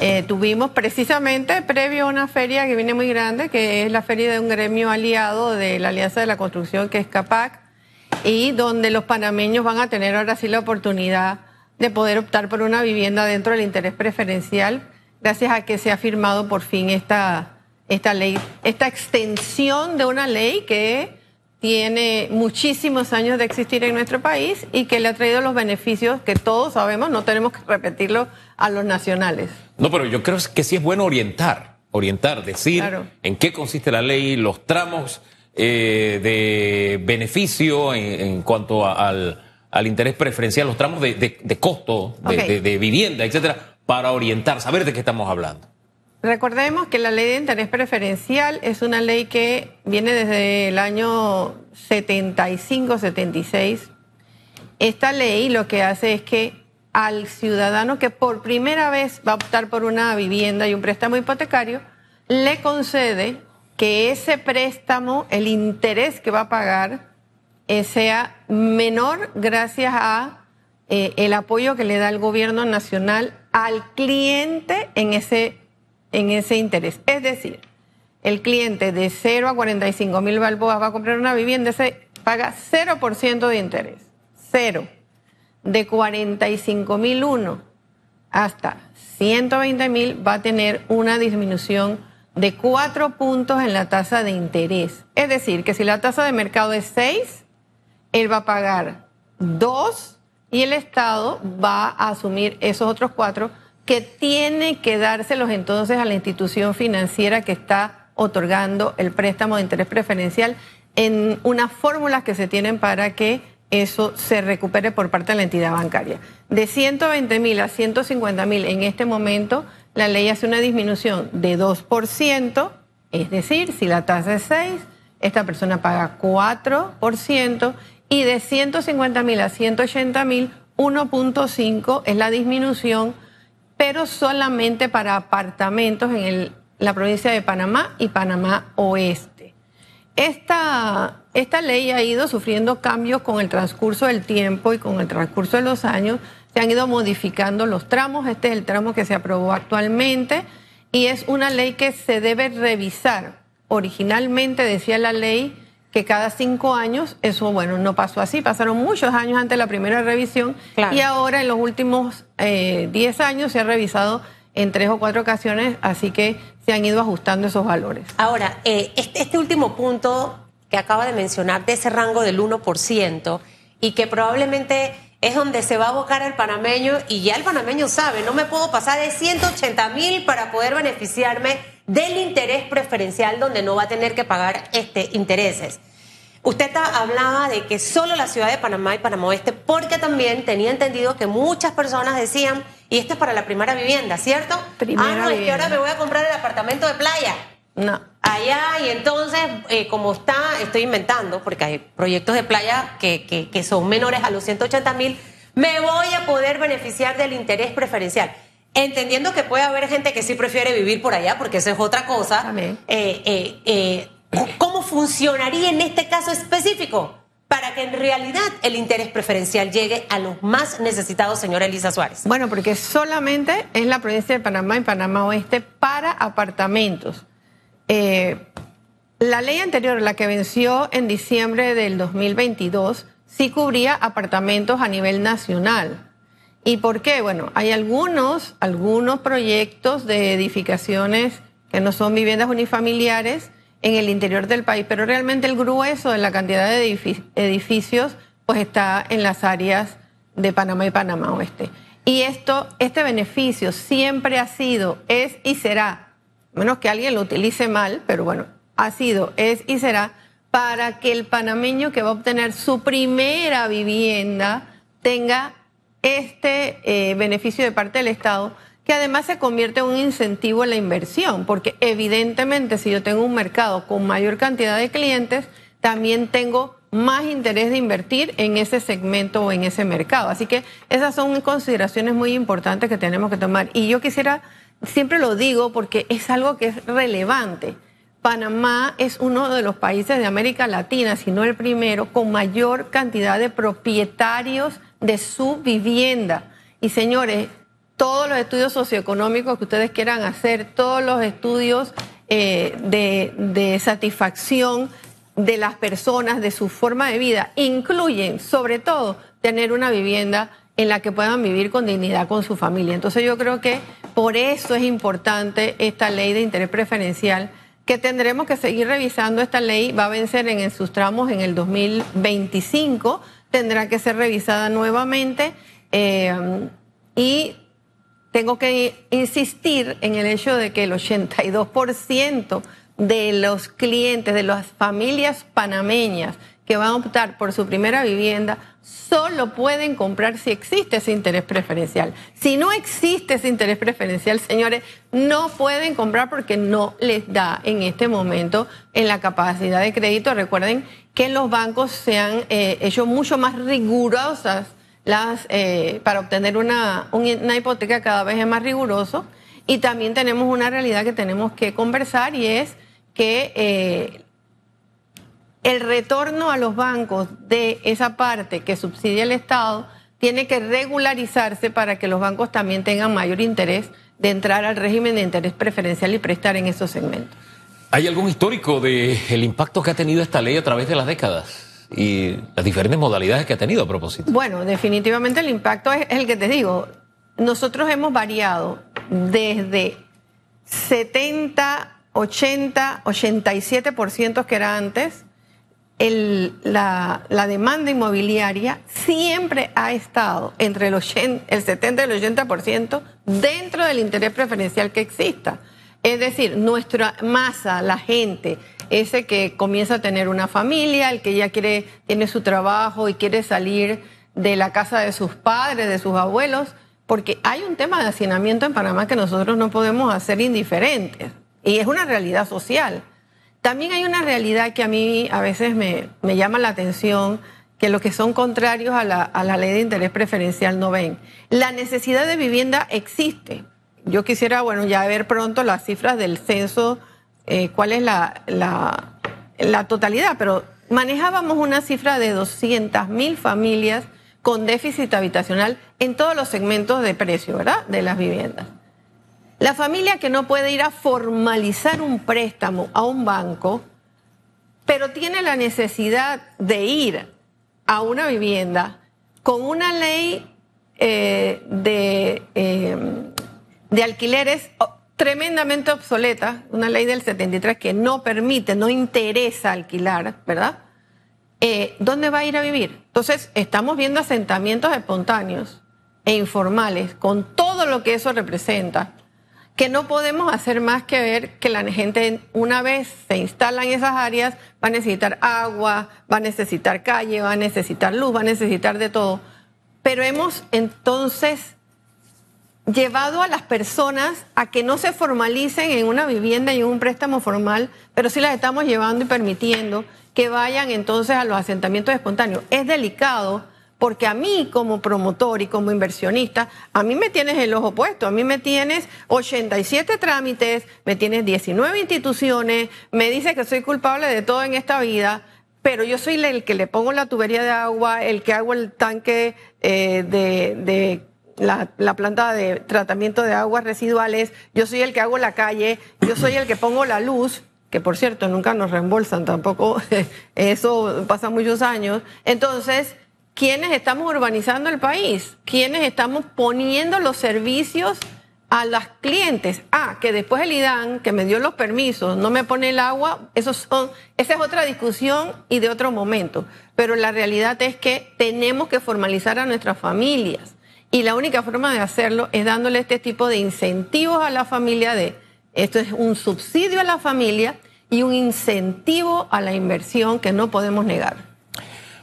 Eh, tuvimos precisamente previo a una feria que viene muy grande, que es la feria de un gremio aliado de la Alianza de la Construcción, que es CAPAC, y donde los panameños van a tener ahora sí la oportunidad de poder optar por una vivienda dentro del interés preferencial, gracias a que se ha firmado por fin esta, esta ley, esta extensión de una ley que tiene muchísimos años de existir en nuestro país y que le ha traído los beneficios que todos sabemos, no tenemos que repetirlo a los nacionales. No, pero yo creo que sí es bueno orientar, orientar, decir en qué consiste la ley, los tramos eh, de beneficio en, cuanto al, interés preferencial, los tramos de, costo de, de vivienda, etcétera, para orientar, saber de qué estamos hablando. Recordemos que la ley de interés preferencial es una ley que viene desde el año 75-76. Esta ley lo que hace es que al ciudadano que por primera vez va a optar por una vivienda y un préstamo hipotecario, le concede que ese préstamo, el interés que va a pagar, eh, sea menor gracias a eh, el apoyo que le da el gobierno nacional al cliente en ese en ese interés. Es decir, el cliente de 0 a 45 mil balboas va a comprar una vivienda, se paga 0% de interés. Cero. De 45 mil uno hasta 120 mil va a tener una disminución de 4 puntos en la tasa de interés. Es decir, que si la tasa de mercado es 6, él va a pagar 2 y el Estado va a asumir esos otros 4 que tiene que dárselos entonces a la institución financiera que está otorgando el préstamo de interés preferencial en unas fórmulas que se tienen para que eso se recupere por parte de la entidad bancaria. De 120 mil a 150 mil en este momento, la ley hace una disminución de 2%, es decir, si la tasa es 6, esta persona paga 4%, y de 150 mil a 180 mil, 1.5 es la disminución pero solamente para apartamentos en la provincia de Panamá y Panamá Oeste. Esta, esta ley ha ido sufriendo cambios con el transcurso del tiempo y con el transcurso de los años. Se han ido modificando los tramos. Este es el tramo que se aprobó actualmente y es una ley que se debe revisar. Originalmente decía la ley que cada cinco años, eso bueno, no pasó así, pasaron muchos años antes de la primera revisión y ahora en los últimos eh, diez años se ha revisado en tres o cuatro ocasiones, así que se han ido ajustando esos valores. Ahora, eh, este, este, último punto que acaba de mencionar de ese rango del 1% y que probablemente es donde se va a abocar el panameño y ya el panameño sabe, no me puedo pasar de 180 mil para poder beneficiarme del interés preferencial donde no va a tener que pagar este intereses. Usted hablaba de que solo la ciudad de Panamá y Panamá Oeste, porque también tenía entendido que muchas personas decían, y esto es para la primera vivienda, ¿cierto? Primera ah, no, es que ahora me voy a comprar el apartamento de playa. No. Allá, y entonces, eh, como está, estoy inventando, porque hay proyectos de playa que, que, son menores a los 180 mil, me voy a poder beneficiar del interés preferencial. Entendiendo que puede haber gente que sí prefiere vivir por allá, porque eso es otra cosa. Eh, eh, eh ¿Cómo funcionaría en este caso específico para que en realidad el interés preferencial llegue a los más necesitados, señora Elisa Suárez? Bueno, porque solamente es la provincia de Panamá y Panamá Oeste para apartamentos. La ley anterior, la que venció en diciembre del 2022, sí cubría apartamentos a nivel nacional. ¿Y por qué? Bueno, hay algunos, algunos proyectos de edificaciones que no son viviendas unifamiliares en el interior del país, pero realmente el grueso de la cantidad de edificios pues está en las áreas de Panamá y Panamá Oeste. Y esto, este beneficio siempre ha sido, es y será, menos que alguien lo utilice mal, pero bueno, ha sido, es y será para que el panameño que va a obtener su primera vivienda tenga este eh, beneficio de parte del Estado que además se convierte en un incentivo en la inversión, porque evidentemente si yo tengo un mercado con mayor cantidad de clientes, también tengo más interés de invertir en ese segmento o en ese mercado. Así que esas son consideraciones muy importantes que tenemos que tomar. Y yo quisiera, siempre lo digo porque es algo que es relevante. Panamá es uno de los países de América Latina, si no el primero, con mayor cantidad de propietarios de su vivienda. Y señores, todos los estudios socioeconómicos que ustedes quieran hacer, todos los estudios eh, de, de satisfacción de las personas, de su forma de vida, incluyen sobre todo tener una vivienda en la que puedan vivir con dignidad con su familia. Entonces yo creo que por eso es importante esta ley de interés preferencial, que tendremos que seguir revisando. Esta ley va a vencer en, sus tramos en el 2025, tendrá que ser revisada nuevamente eh, y tengo que insistir en el hecho de que el 82% de los clientes, de las familias panameñas que van a optar por su primera vivienda, solo pueden comprar si existe ese interés preferencial. Si no existe ese interés preferencial, señores, no pueden comprar porque no les da en este momento en la capacidad de crédito. Recuerden que los bancos se han eh, hecho mucho más rigurosas las, eh, para obtener una, una hipoteca cada vez es más riguroso. Y también tenemos una realidad que tenemos que conversar y es que eh, el retorno a los bancos de esa parte que subsidia el Estado tiene que regularizarse para que los bancos también tengan mayor interés de entrar al régimen de interés preferencial y prestar en esos segmentos. ¿Hay algún histórico del impacto que ha tenido esta ley a través de las décadas y las diferentes modalidades que ha tenido a propósito? Bueno, definitivamente el impacto es el que te digo. Nosotros hemos variado desde 70, 80, 87% que era antes, el, la, demanda inmobiliaria siempre ha estado entre el, el 70 y el 80% dentro del interés preferencial que exista. Es decir, nuestra masa, la gente, ese que comienza a tener una familia, el que ya quiere, tiene su trabajo y quiere salir de la casa de sus padres, de sus abuelos, porque hay un tema de hacinamiento en Panamá que nosotros no podemos hacer indiferentes. Y es una realidad social. También hay una realidad que a mí a veces me, llama la atención, que los que son contrarios a la, ley de interés preferencial no ven. La necesidad de vivienda existe. Yo quisiera, bueno, ya ver pronto las cifras del censo, eh, cuál es la, la, totalidad, pero manejábamos una cifra de 200 mil familias con déficit habitacional en todos los segmentos de precio, ¿verdad? De las viviendas. La familia que no puede ir a formalizar un préstamo a un banco, pero tiene la necesidad de ir a una vivienda con una ley eh, de, eh, de alquileres tremendamente obsoleta, una ley del 73 que no permite, no interesa alquilar, ¿verdad? Eh, ¿Dónde va a ir a vivir? Entonces, estamos viendo asentamientos espontáneos e informales con todo lo que eso representa que no podemos hacer más que ver que la gente una vez se instala en esas áreas va a necesitar agua, va a necesitar calle, va a necesitar luz, va a necesitar de todo. Pero hemos entonces llevado a las personas a que no se formalicen en una vivienda y en un préstamo formal, pero sí las estamos llevando y permitiendo que vayan entonces a los asentamientos espontáneos. Es delicado porque a mí como promotor y como inversionista, a mí me tienes el ojo puesto, a mí me tienes 87 trámites, me tienes 19 instituciones, me dice que soy culpable de todo en esta vida, pero yo soy el que le pongo la tubería de agua, el que hago el tanque eh, de, la, la, planta de tratamiento de aguas residuales, yo soy el que hago la calle, yo soy el que pongo la luz, que por cierto nunca nos reembolsan tampoco, eso pasa muchos años. Entonces, ¿Quiénes estamos urbanizando el país? ¿Quiénes estamos poniendo los servicios a las clientes? Ah, que después el IDAN, que me dio los permisos, no me pone el agua, eso son, esa es otra discusión y de otro momento. Pero la realidad es que tenemos que formalizar a nuestras familias. Y la única forma de hacerlo es dándole este tipo de incentivos a la familia de, esto es un subsidio a la familia y un incentivo a la inversión que no podemos negar.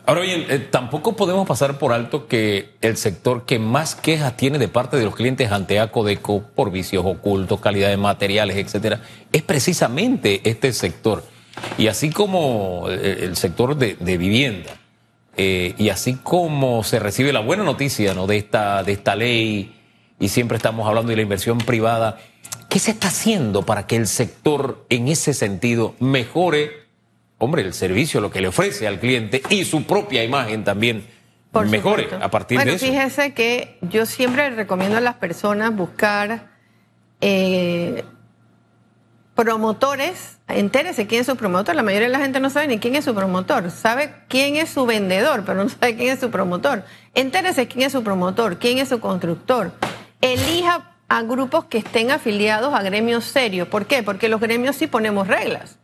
Ahora bien, eh, tampoco podemos pasar por alto que el sector que más quejas tiene de parte de los clientes ante Acodeco por vicios ocultos, calidad de materiales, etcétera, es precisamente este sector. Y así como eh, el sector de, vivienda, eh, y así como se recibe la buena noticia ¿no? de, esta, de esta ley, y siempre estamos hablando de la inversión privada, ¿qué se está haciendo para que el sector en ese sentido mejore? Hombre, el servicio, lo que le ofrece al cliente y su propia imagen también mejore a partir de eso. Fíjese que yo siempre recomiendo a las personas buscar eh, promotores. Entérese quién es su promotor. La mayoría de la gente no sabe ni quién es su promotor. Sabe quién es su vendedor, pero no sabe quién es su promotor. Entérese quién es su promotor, quién es su constructor. Elija a grupos que estén afiliados a gremios serios. ¿Por qué? Porque los gremios sí ponemos reglas.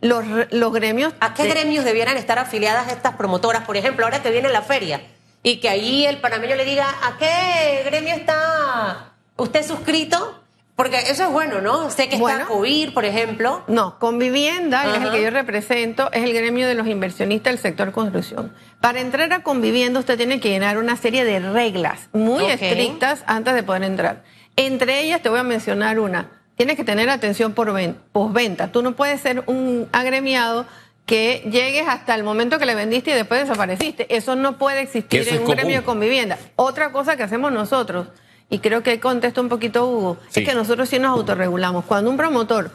Los, los gremios... ¿A qué gremios debieran estar afiliadas estas promotoras? Por ejemplo, ahora que viene la feria y que ahí el panameño le diga, ¿a qué gremio está usted suscrito? Porque eso es bueno, ¿no? Sé que está COVIR, por ejemplo. No, con vivienda, que es el que yo represento, es el gremio de los inversionistas del sector construcción. Para entrar a Convivienda usted tiene que llenar una serie de reglas muy estrictas antes de poder entrar. Entre ellas te voy a mencionar una. Tienes que tener atención por postventa. Tú no puedes ser un agremiado que llegues hasta el momento que le vendiste y después desapareciste. Eso no puede existir en un gremio de convivienda. Otra cosa que hacemos nosotros y creo que contestó un poquito Hugo, es que nosotros sí nos autorregulamos. Cuando un promotor,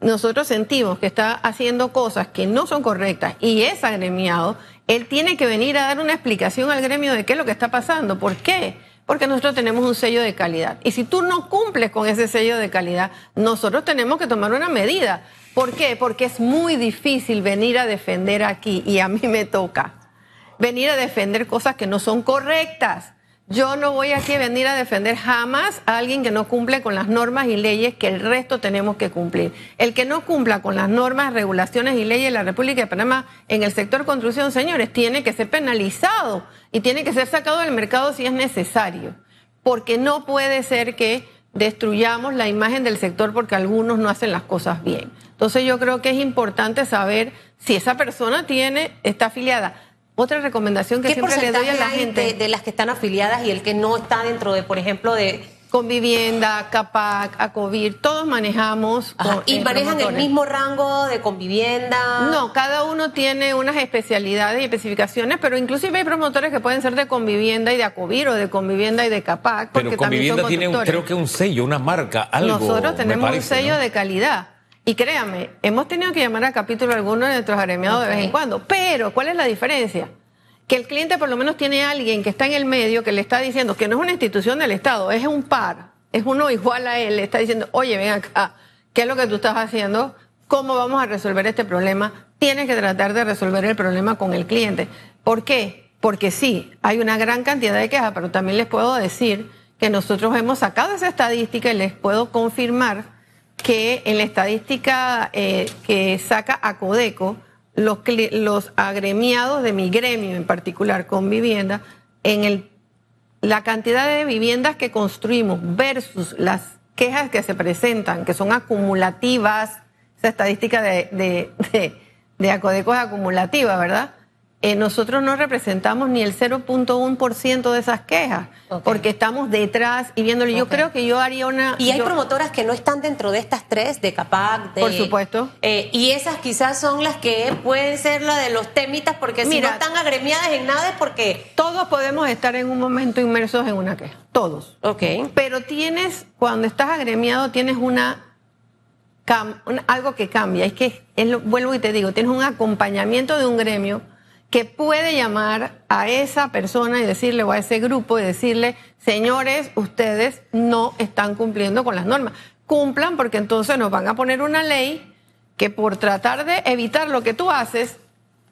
nosotros sentimos que está haciendo cosas que no son correctas y es agremiado, él tiene que venir a dar una explicación al gremio de qué es lo que está pasando. ¿Por qué? Porque nosotros tenemos un sello de calidad. Y si tú no cumples con ese sello de calidad, nosotros tenemos que tomar una medida. ¿Por qué? Porque es muy difícil venir a defender aquí, y a mí me toca, venir a defender cosas que no son correctas. Yo no voy aquí a venir a defender jamás a alguien que no cumple con las normas y leyes que el resto tenemos que cumplir. El que no cumpla con las normas, regulaciones y leyes de la República de Panamá en el sector construcción, señores, tiene que ser penalizado y tiene que ser sacado del mercado si es necesario. Porque no puede ser que destruyamos la imagen del sector porque algunos no hacen las cosas bien. Entonces yo creo que es importante saber si esa persona tiene, está afiliada otra recomendación que siempre le doy a la gente. De, las que están afiliadas y el que no está dentro de, por ejemplo, de. Convivienda, CAPAC, ACOVIR, todos manejamos. ¿Y manejan el mismo rango de convivienda? No, cada uno tiene unas especialidades y especificaciones, pero inclusive hay promotores que pueden ser de convivienda y de ACOVIR o de convivienda y de CAPAC. Pero convivienda tiene, creo que un sello, una marca, algo. Nosotros tenemos un sello de calidad. Y créame, hemos tenido que llamar a capítulo a algunos de nuestros agremiados de vez en cuando. Pero, ¿cuál es la diferencia? Que el cliente por lo menos tiene alguien que está en el medio que le está diciendo que no es una institución del Estado, es un par, es uno igual a él, le está diciendo, oye, ven acá, ¿qué es lo que tú estás haciendo? ¿Cómo vamos a resolver este problema? Tienes que tratar de resolver el problema con el cliente. ¿Por qué? Porque sí, hay una gran cantidad de quejas, pero también les puedo decir que nosotros hemos sacado esa estadística y les puedo confirmar que en la estadística eh, que saca Acodeco, los, los agremiados de mi gremio en particular con vivienda, en el, la cantidad de viviendas que construimos versus las quejas que se presentan, que son acumulativas, esa estadística de, de, de, de Acodeco es acumulativa, ¿verdad? Eh, nosotros no representamos ni el 0.1% de esas quejas, porque estamos detrás y viéndolo. Yo creo que yo haría una... Y hay promotoras que no están dentro de estas tres, de CAPAC, de... Por supuesto. Eh, y esas quizás son las que pueden ser la de los temitas, porque si no están agremiadas en nada es porque... Todos podemos estar en un momento inmersos en una queja, todos. Ok. Pero tienes, cuando estás agremiado, tienes una... algo que cambia, es que, vuelvo y te digo, tienes un acompañamiento de un gremio que puede llamar a esa persona y decirle, o a ese grupo y decirle, señores, ustedes no están cumpliendo con las normas. Cumplan porque entonces nos van a poner una ley que por tratar de evitar lo que tú haces,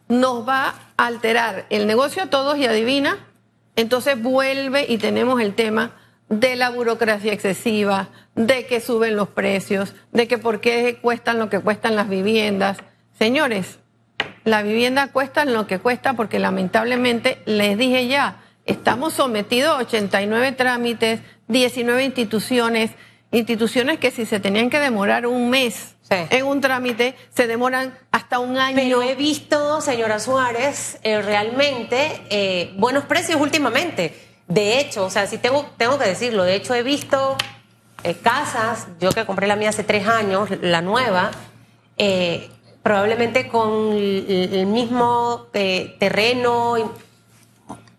nos va a alterar el negocio a todos y adivina, entonces vuelve y tenemos el tema de la burocracia excesiva, de que suben los precios, de que por qué cuestan lo que cuestan las viviendas. Señores, la vivienda cuesta lo que cuesta porque lamentablemente, les dije ya, estamos sometidos a 89 trámites, 19 instituciones, instituciones que si se tenían que demorar un mes en un trámite, se demoran hasta un año. Pero he visto, señora Suárez, eh, realmente eh, buenos precios últimamente. De hecho, o sea, sí tengo, tengo que decirlo, de hecho he visto eh, casas, yo que compré la mía hace tres años, la nueva, probablemente con el mismo eh, terreno,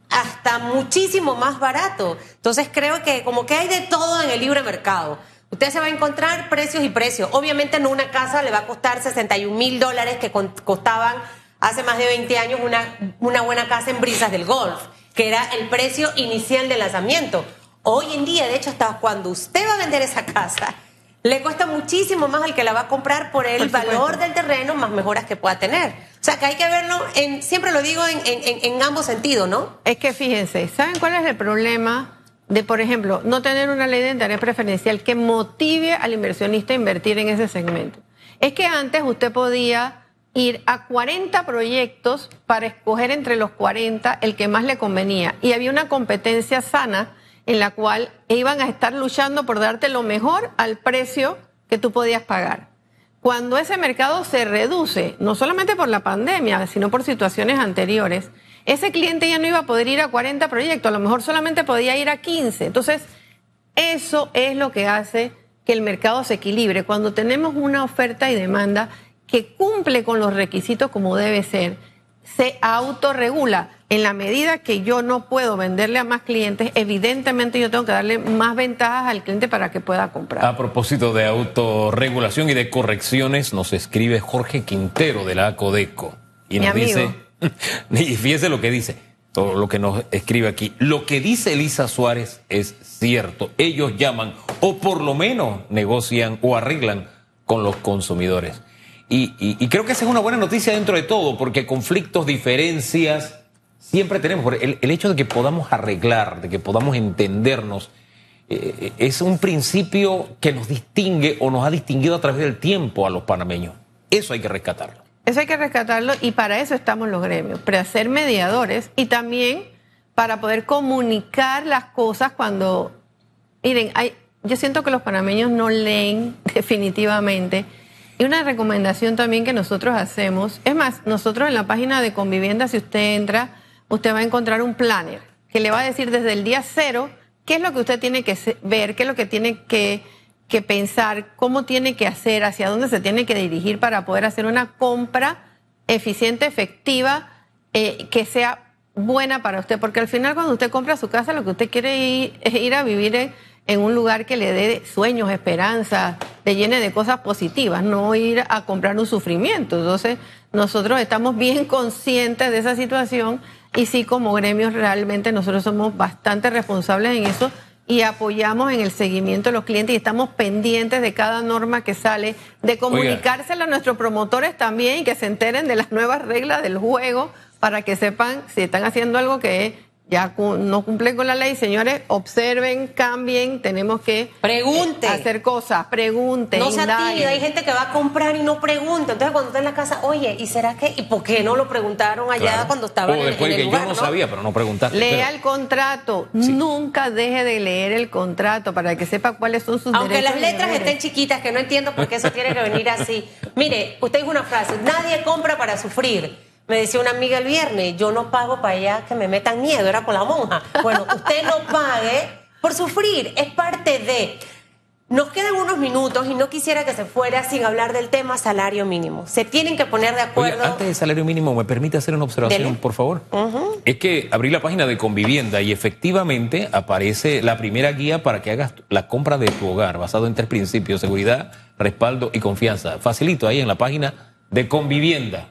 hasta muchísimo más barato. Entonces creo que como que hay de todo en el libre mercado. Usted se va a encontrar precios y precios. Obviamente no una casa le va a costar 61 mil dólares que costaban hace más de 20 años una, buena casa en Brisas del Golf. que era el precio inicial del lanzamiento. Hoy en día, de hecho, hasta cuando usted va a vender esa casa, le cuesta muchísimo más al que la va a comprar por el valor del terreno, más mejoras que pueda tener. O sea, que hay que verlo, en, siempre lo digo en, en ambos sentidos, ¿no? Es que fíjense, ¿saben cuál es el problema? de, por ejemplo, no tener una ley de interés preferencial que motive al inversionista a invertir en ese segmento. Es que antes usted podía ir a 40 proyectos para escoger entre los 40 el que más le convenía. Y había una competencia sana en la cual iban a estar luchando por darte lo mejor al precio que tú podías pagar. Cuando ese mercado se reduce, no solamente por la pandemia, sino por situaciones anteriores, ese cliente ya no iba a poder ir a 40 proyectos, a lo mejor solamente podía ir a 15. Entonces, eso es lo que hace que el mercado se equilibre. Cuando tenemos una oferta y demanda que cumple con los requisitos como debe ser, se autorregula. En la medida que yo no puedo venderle a más clientes, evidentemente yo tengo que darle más ventajas al cliente para que pueda comprar. A propósito de autorregulación y de correcciones, nos escribe Jorge Quintero de la ACODECO y nos dice y fíjese lo que dice, todo lo que nos escribe aquí. Lo que dice Elisa Suárez es cierto. Ellos llaman o por lo menos negocian o arreglan con los consumidores. Y, creo que esa es una buena noticia dentro de todo, porque conflictos, diferencias, siempre tenemos. El, el hecho de que podamos arreglar, de que podamos entendernos, eh, es un principio que nos distingue o nos ha distinguido a través del tiempo a los panameños. Eso hay que rescatarlo. Eso hay que rescatarlo y para eso estamos los gremios, para ser mediadores y también para poder comunicar las cosas cuando, miren, hay, yo siento que los panameños no leen definitivamente. Y una recomendación también que nosotros hacemos, es más, nosotros en la página de Convivienda, si usted entra, usted va a encontrar un planner que le va a decir desde el día cero qué es lo que usted tiene que ver, qué es lo que tiene que que pensar cómo tiene que hacer, hacia dónde se tiene que dirigir para poder hacer una compra eficiente, efectiva, eh, que sea buena para usted. Porque al final cuando usted compra su casa, lo que usted quiere ir, es ir a vivir en, en un lugar que le dé sueños, esperanza, le llene de cosas positivas, no ir a comprar un sufrimiento. Entonces, nosotros estamos bien conscientes de esa situación y sí, como gremios, realmente nosotros somos bastante responsables en eso y apoyamos en el seguimiento de los clientes y estamos pendientes de cada norma que sale, de comunicársela a nuestros promotores también y que se enteren de las nuevas reglas del juego para que sepan si están haciendo algo que ya no cumplen con la ley, señores, observen, cambien, tenemos que pregunte. hacer cosas, pregunten. No se hay gente que va a comprar y no pregunta. Entonces cuando está en la casa, oye, ¿y será que, y por qué no lo preguntaron allá cuando estaba en, después el que yo no, sabía, pero no preguntaste. Lea el contrato, nunca deje de leer el contrato para que sepa cuáles son sus Aunque derechos. Aunque las letras estén chiquitas, que no entiendo por qué eso tiene que venir así. Mire, usted dijo una frase, nadie compra para sufrir. Me decía una amiga el viernes, yo no pago para allá que me metan miedo, era por la monja. Bueno, usted no pague por sufrir, es parte de... Nos quedan unos minutos y no quisiera que se fuera sin hablar del tema salario mínimo. Se tienen que poner de acuerdo. antes del salario mínimo, ¿me permite hacer una observación, por favor? Es que abrí la página de Convivienda y efectivamente aparece la primera guía para que hagas la compra de tu hogar, basado en tres principios: seguridad, respaldo y confianza. Facilito ahí en la página de Convivienda.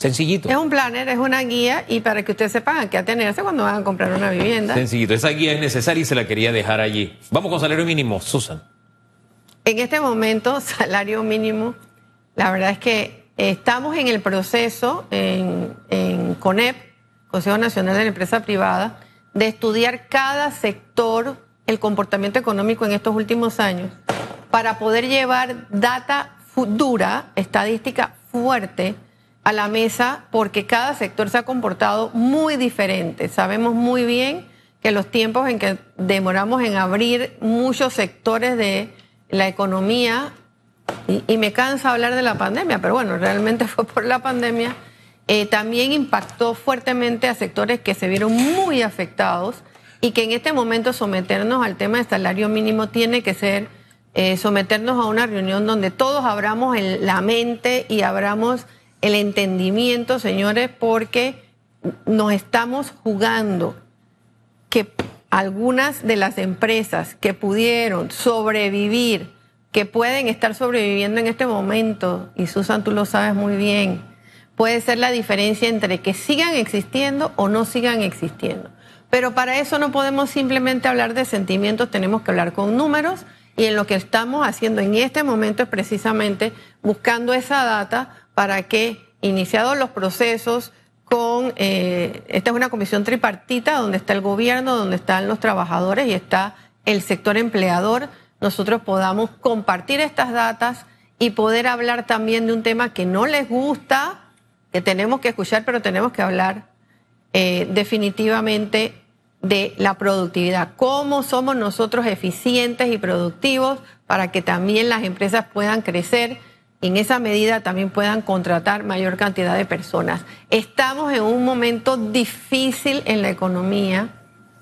Sencillito. Es un planner, es una guía y para que ustedes sepan a qué atenerse cuando van a comprar una vivienda. Sencillito. Esa guía es necesaria y se la quería dejar allí. Vamos con salario mínimo, Susan. En este momento, salario mínimo, la verdad es que estamos en el proceso en, en CONEP, Consejo Nacional de la Empresa Privada, de estudiar cada sector, el comportamiento económico en estos últimos años, para poder llevar data dura, estadística fuerte a la mesa porque cada sector se ha comportado muy diferente. Sabemos muy bien que los tiempos en que demoramos en abrir muchos sectores de la economía, y, me cansa hablar de la pandemia, pero bueno, realmente fue por la pandemia, eh, también impactó fuertemente a sectores que se vieron muy afectados y que en este momento someternos al tema del salario mínimo tiene que ser eh, someternos a una reunión donde todos abramos la mente y abramos el entendimiento, señores, porque nos estamos jugando que algunas de las empresas que pudieron sobrevivir, que pueden estar sobreviviendo en este momento, y Susan, tú lo sabes muy bien, puede ser la diferencia entre que sigan existiendo o no sigan existiendo. Pero para eso no podemos simplemente hablar de sentimientos, tenemos que hablar con números y en lo que estamos haciendo en este momento es precisamente buscando esa data para que, iniciados los procesos con, eh, esta es una comisión tripartita donde está el gobierno, donde están los trabajadores y está el sector empleador, nosotros podamos compartir estas datas y poder hablar también de un tema que no les gusta, que tenemos que escuchar, pero tenemos que hablar eh, definitivamente de la productividad, cómo somos nosotros eficientes y productivos para que también las empresas puedan crecer en esa medida también puedan contratar mayor cantidad de personas. Estamos en un momento difícil en la economía,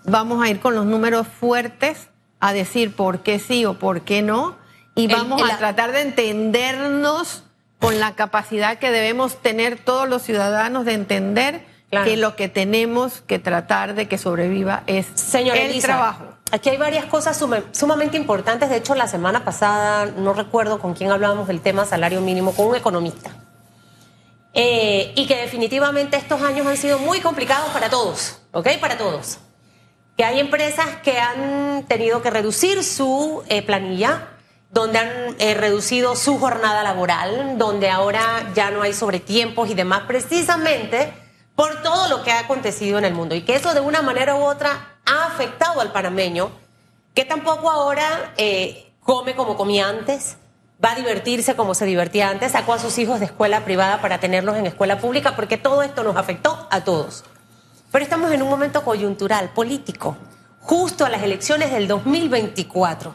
vamos a ir con los números fuertes a decir por qué sí o por qué no y vamos a tratar de entendernos con la capacidad que debemos tener todos los ciudadanos de entender que lo que tenemos que tratar de que sobreviva es el trabajo. Aquí hay varias cosas sumamente importantes. De hecho, la semana pasada, no recuerdo con quién hablábamos del tema salario mínimo, con un economista. Eh, y que definitivamente estos años han sido muy complicados para todos, ¿ok? Para todos. Que hay empresas que han tenido que reducir su eh, planilla, donde han eh, reducido su jornada laboral, donde ahora ya no hay sobretiempos y demás, precisamente por todo lo que ha acontecido en el mundo y que eso de una manera u otra ha afectado al panameño, que tampoco ahora eh, come como comía antes, va a divertirse como se divertía antes, sacó a sus hijos de escuela privada para tenerlos en escuela pública, porque todo esto nos afectó a todos. Pero estamos en un momento coyuntural, político, justo a las elecciones del 2024.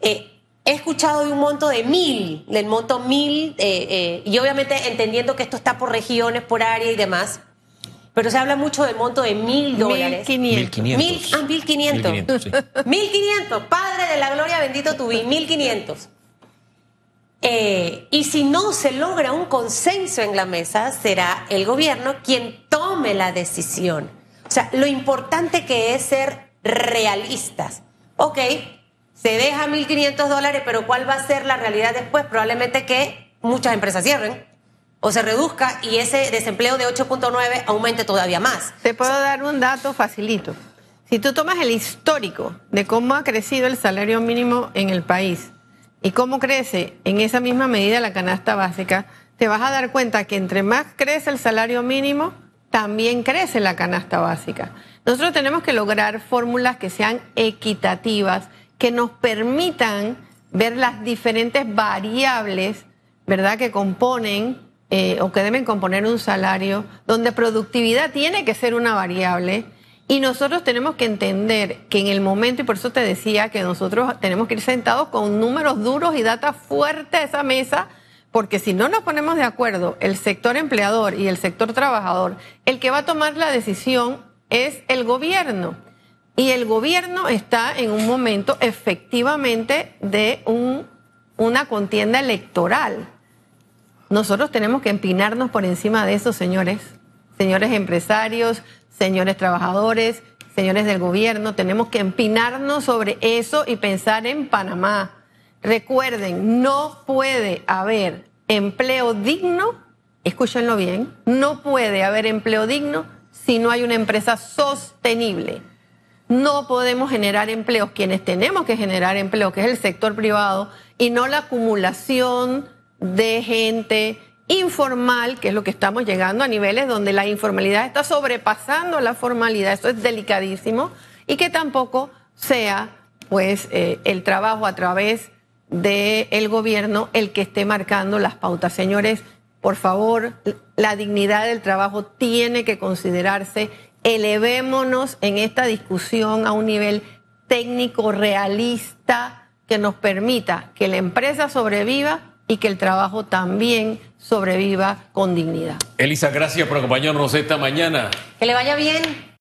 Eh, he escuchado de un monto de mil, del monto mil, eh, y obviamente entendiendo que esto está por regiones, por área y demás, pero se habla mucho del monto de mil dólares. Mil quinientos. ah, mil quinientos. Mil quinientos. Padre de la gloria, bendito tu mil quinientos. Eh, y si no se logra un consenso en la mesa, será el gobierno quien tome la decisión. O sea, lo importante que es ser realistas. Ok, se deja 1.500 dólares, pero ¿cuál va a ser la realidad después? Probablemente que muchas empresas cierren o se reduzca y ese desempleo de 8.9 aumente todavía más. Te puedo dar un dato facilito. Si tú tomas el histórico de cómo ha crecido el salario mínimo en el país y cómo crece en esa misma medida la canasta básica, te vas a dar cuenta que entre más crece el salario mínimo, también crece la canasta básica. Nosotros tenemos que lograr fórmulas que sean equitativas, que nos permitan ver las diferentes variables, ¿verdad?, que componen eh, o que deben componer un salario, donde productividad tiene que ser una variable. Y nosotros tenemos que entender que en el momento, y por eso te decía que nosotros tenemos que ir sentados con números duros y datos fuertes a esa mesa, porque si no nos ponemos de acuerdo, el sector empleador y el sector trabajador, el que va a tomar la decisión es el gobierno. Y el gobierno está en un momento efectivamente de un, una contienda electoral. Nosotros tenemos que empinarnos por encima de eso, señores, señores empresarios, señores trabajadores, señores del gobierno, tenemos que empinarnos sobre eso y pensar en Panamá. Recuerden, no puede haber empleo digno, escúchenlo bien, no puede haber empleo digno si no hay una empresa sostenible. No podemos generar empleos, quienes tenemos que generar empleo, que es el sector privado, y no la acumulación de gente informal, que es lo que estamos llegando a niveles donde la informalidad está sobrepasando la formalidad, eso es delicadísimo, y que tampoco sea pues eh, el trabajo a través del gobierno el que esté marcando las pautas. Señores, por favor, la dignidad del trabajo tiene que considerarse. Elevémonos en esta discusión a un nivel técnico realista que nos permita que la empresa sobreviva y que el trabajo también sobreviva con dignidad. Elisa, gracias por acompañarnos esta mañana. Que le vaya bien.